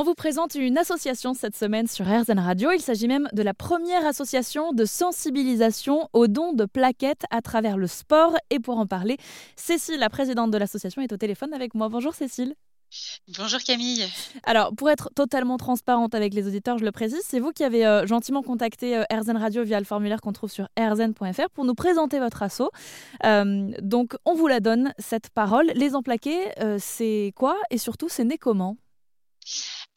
On vous présente une association cette semaine sur RZN Radio. Il s'agit même de la première association de sensibilisation aux dons de plaquettes à travers le sport. Et pour en parler, Cécile, la présidente de l'association, est au téléphone avec moi. Bonjour Cécile. Bonjour Camille. Alors, pour être totalement transparente avec les auditeurs, je le précise, c'est vous qui avez euh, gentiment contacté euh, RZN Radio via le formulaire qu'on trouve sur rzn.fr pour nous présenter votre assaut. Euh, donc, on vous la donne, cette parole. Les emplaqués, c'est quoi? Et surtout, c'est né comment?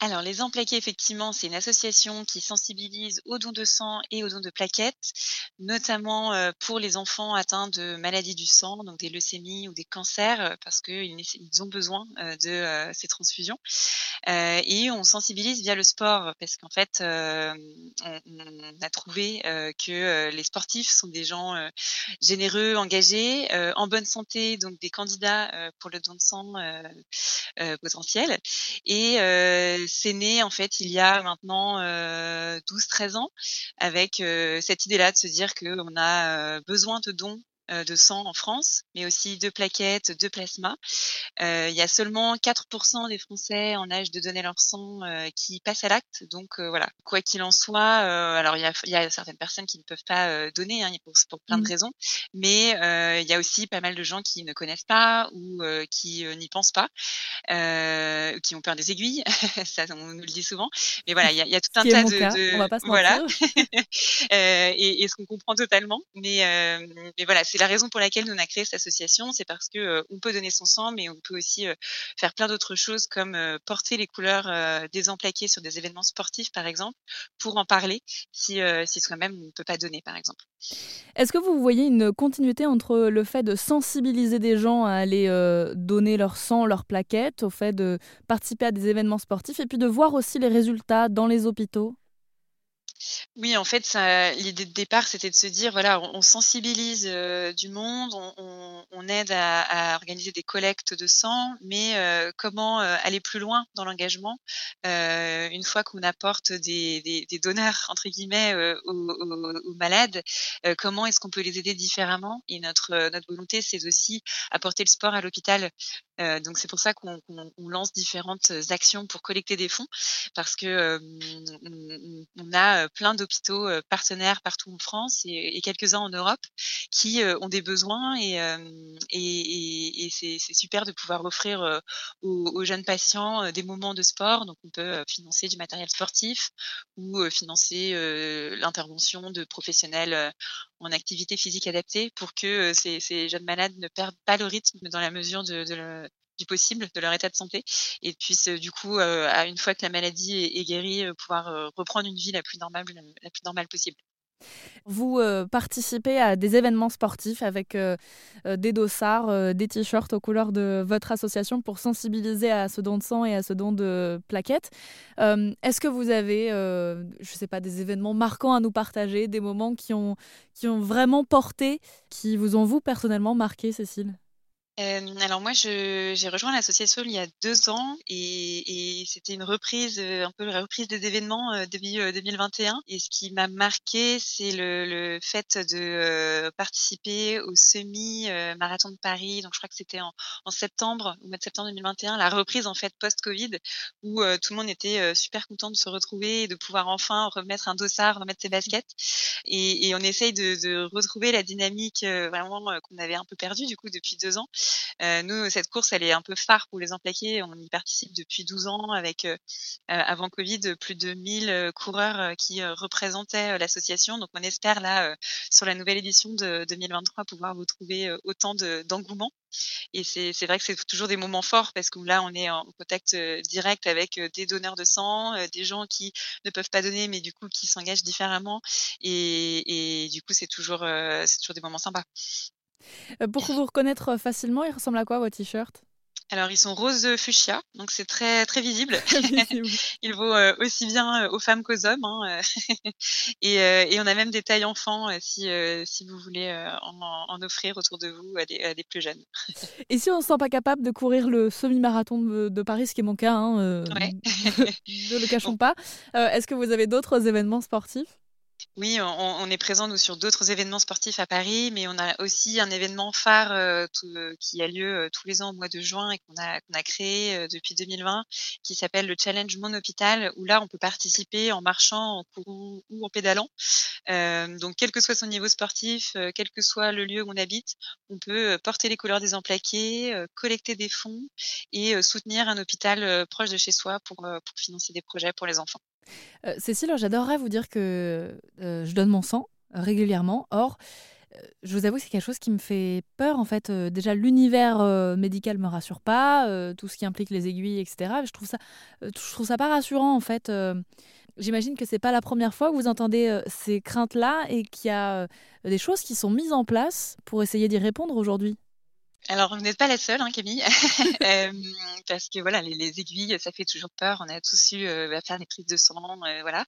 Alors, les Emplaqués, effectivement, c'est une association qui sensibilise aux dons de sang et aux dons de plaquettes, notamment euh, pour les enfants atteints de maladies du sang, donc des leucémies ou des cancers, euh, parce qu'ils ils ont besoin euh, de ces transfusions. et on sensibilise via le sport, parce qu'en fait, on, a trouvé que les sportifs sont des gens généreux, engagés, en bonne santé, donc des candidats pour le don de sang potentiel. Et c'est né en fait il y a maintenant 12-13 ans avec cette idée-là de se dire qu'on a besoin de dons euh, de sang en France, mais aussi de plaquettes, de plasma. Euh, il y a seulement 4% des Français en âge de donner leur sang euh, qui passent à l'acte. Donc voilà, quoi qu'il en soit, alors il y a, y a, certaines personnes qui ne peuvent pas donner hein, pour, pour, plein de mmh. raisons, mais il y a aussi pas mal de gens qui ne connaissent pas ou qui n'y pensent pas, qui ont peur des aiguilles. ça, on nous le dit souvent. Mais voilà, il y a, y a tout un tas de, de, on va pas se voilà, et, et, ce qu'on comprend totalement. Mais, mais voilà, c'est la raison pour laquelle nous on a créé cette association, c'est parce que euh, on peut donner son sang, mais on peut aussi euh, faire plein d'autres choses comme euh, porter les couleurs des emplaqués sur des événements sportifs, par exemple, pour en parler si, si soi-même on ne peut pas donner, par exemple. Est-ce que vous voyez une continuité entre le fait de sensibiliser des gens à aller donner leur sang, leur plaquettes, au fait de participer à des événements sportifs, et puis de voir aussi les résultats dans les hôpitaux? Oui, en fait, l'idée de départ, c'était de se dire, voilà, on, sensibilise euh, du monde, on, aide à, organiser des collectes de sang, mais euh, comment euh, aller plus loin dans l'engagement une fois qu'on apporte des, donneurs, entre guillemets, aux, malades, comment est-ce qu'on peut les aider différemment? Et notre, volonté, c'est aussi apporter le sport à l'hôpital. donc c'est pour ça qu'on lance différentes actions pour collecter des fonds, parce que on, a plein d'hôpitaux partenaires partout en France et, quelques-uns en Europe qui ont des besoins et, et c'est super de pouvoir offrir aux, jeunes patients des moments de sport. Donc on peut financer du matériel sportif ou financer l'intervention de professionnels en activité physique adaptée pour que ces, ces, jeunes malades ne perdent pas le rythme dans la mesure de, de, possible de leur état de santé et puissent du coup, euh, à une fois que la maladie est, guérie, euh, pouvoir euh, reprendre une vie la plus normale, la plus normale possible. Vous participez à des événements sportifs avec des dossards, des t-shirts aux couleurs de votre association pour sensibiliser à ce don de sang et à ce don de plaquettes. Est-ce que vous avez, je sais pas, des événements marquants à nous partager, des moments qui ont, qui ont vraiment porté, qui vous ont vous personnellement marqué, Cécile? Euh, alors moi, j'ai rejoint l'association il y a deux ans et, et c'était une reprise, un peu la reprise des événements euh, début 2021. Et ce qui m'a marqué, c'est le, le, fait de participer au semi-marathon de Paris. Donc je crois que c'était en, en, septembre, au mois de septembre 2021, la reprise en fait post-Covid, où tout le monde était super content de se retrouver et de pouvoir enfin remettre un dossard, remettre ses baskets. Et, et on essaye de, de, retrouver la dynamique vraiment qu'on avait un peu perdue du coup depuis deux ans. Euh, nous, cette course, elle est un peu phare pour les emplaqués. On y participe depuis 12 ans avec, euh, euh, avant Covid, plus de 1000 coureurs qui représentaient l'association. Donc, on espère là, sur la nouvelle édition de 2023, pouvoir vous trouver autant d'engouement. Et c'est vrai que c'est toujours des moments forts parce que là, on est en contact direct avec des donneurs de sang, des gens qui ne peuvent pas donner, mais du coup qui s'engagent différemment. Et, du coup, c'est toujours des moments sympas. Euh, pour vous reconnaître facilement, il ressemble à quoi votre t-shirt? Alors ils sont rose fuchsia, donc c'est très très visible. il vaut euh, aussi bien euh, aux femmes qu'aux hommes. Hein, et, et, on a même des tailles enfants si, si vous voulez en, en, offrir autour de vous à des, à des, plus jeunes. et si on ne se sent pas capable de courir le semi-marathon de, Paris, ce qui est mon cas, hein, ne le cachons pas, est-ce que vous avez d'autres événements sportifs? Oui, on, est présent nous sur d'autres événements sportifs à Paris, mais on a aussi un événement phare euh, euh, qui a lieu euh, tous les ans au mois de juin et qu'on a, qu'on a créé depuis 2020, qui s'appelle le Challenge Mon Hôpital, où là on peut participer en marchant, en courant ou en pédalant. donc quel que soit son niveau sportif, quel que soit le lieu où on habite, on peut porter les couleurs des emplaqués, collecter des fonds et soutenir un hôpital proche de chez soi pour, pour financer des projets pour les enfants. Euh, Cécile, j'adorerais vous dire que euh, je donne mon sang euh, régulièrement. Or, je vous avoue que c'est quelque chose qui me fait peur en fait. déjà, l'univers médical me rassure pas, tout ce qui implique les aiguilles, etc. Je trouve ça, je trouve ça pas rassurant en fait. J'imagine que c'est pas la première fois que vous entendez ces craintes-là et qu'il y a des choses qui sont mises en place pour essayer d'y répondre aujourd'hui. Alors, vous n'êtes pas la seule, hein, Camille, euh, parce que voilà, les, les, aiguilles, ça fait toujours peur. On a tous eu euh, à faire des prises de sang, euh, voilà.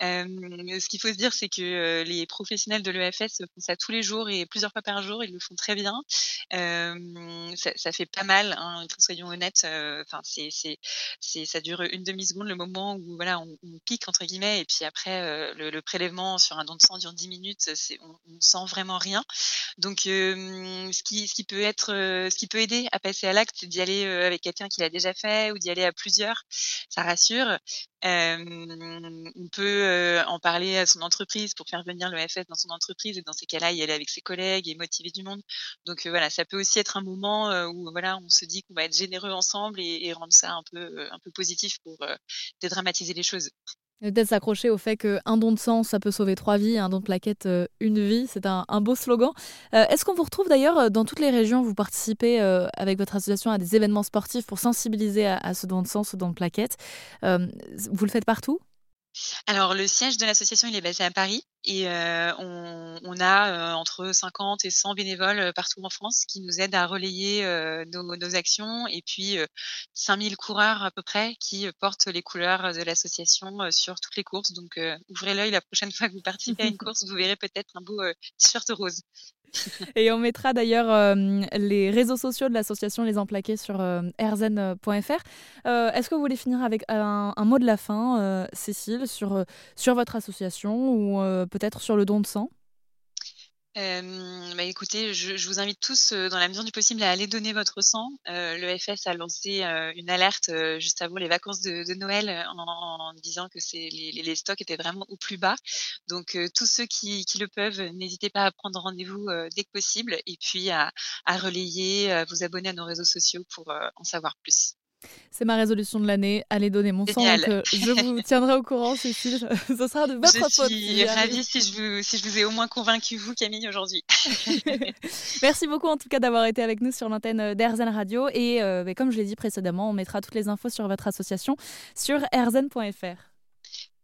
Ce qu'il faut se dire, c'est que les professionnels de l'EFS font ça tous les jours et plusieurs fois par jour. Ils le font très bien. Ça, fait pas mal, hein, soyons honnêtes. Enfin, ça dure une demi seconde le moment où voilà, on, pique entre guillemets, et puis après le, prélèvement sur un don de sang dure 10 minutes. On, on sent vraiment rien. Donc, ce qui, peut être ce qui peut aider à passer à l'acte, c'est d'y aller euh, avec quelqu'un qui l'a déjà fait ou d'y aller à plusieurs. Ça rassure. on peut euh, en parler à son entreprise pour faire venir l'EFS dans son entreprise et dans ces cas-là, y aller avec ses collègues et motiver du monde. Donc voilà, ça peut aussi être un moment où voilà, on se dit qu'on va être généreux ensemble et, et, rendre ça un peu un peu positif pour dédramatiser les choses. Peut-être s'accrocher au fait qu'un don de sang, ça peut sauver trois vies, un don de plaquette, euh, une vie. C'est un, beau slogan. Euh, est-ce qu'on vous retrouve d'ailleurs euh, dans toutes les régions Vous participez avec votre association à des événements sportifs pour sensibiliser à, ce don de sang, ce don de plaquette? vous le faites partout? Alors le siège de l'association, il est basé à Paris et euh, on, on, a euh, entre 50 et 100 bénévoles euh, partout en France qui nous aident à relayer nos, nos, actions et puis 5000 coureurs à peu près qui portent les couleurs de l'association sur toutes les courses. Donc ouvrez l'œil la prochaine fois que vous participez à une course, vous verrez peut-être un beau t-shirt rose. Et on mettra d'ailleurs euh, les réseaux sociaux de l'association Les Emplaqués sur euh, rzen.fr. Euh, est-ce que vous voulez finir avec un, mot de la fin, Cécile, sur, sur votre association ou peut-être sur le don de sang? Bah écoutez, je, vous invite tous, dans la mesure du possible, à aller donner votre sang. Le FS a lancé une alerte juste avant les vacances de, Noël en, disant que les, stocks étaient vraiment au plus bas. Donc tous ceux qui, qui, le peuvent, n'hésitez pas à prendre rendez-vous dès que possible et puis à, à relayer, à vous abonner à nos réseaux sociaux pour en savoir plus. C'est ma résolution de l'année, allez donner mon sang. Donc, euh, je vous tiendrai au courant, Cécile. Ce sera de votre faute. Je suis ravie si je, vous, si je vous ai au moins convaincu, vous, Camille, aujourd'hui. Merci beaucoup, en tout cas, d'avoir été avec nous sur l'antenne d'Airzen Radio. Et euh, comme je l'ai dit précédemment, on mettra toutes les infos sur votre association sur airzen.fr.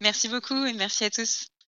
Merci beaucoup et merci à tous.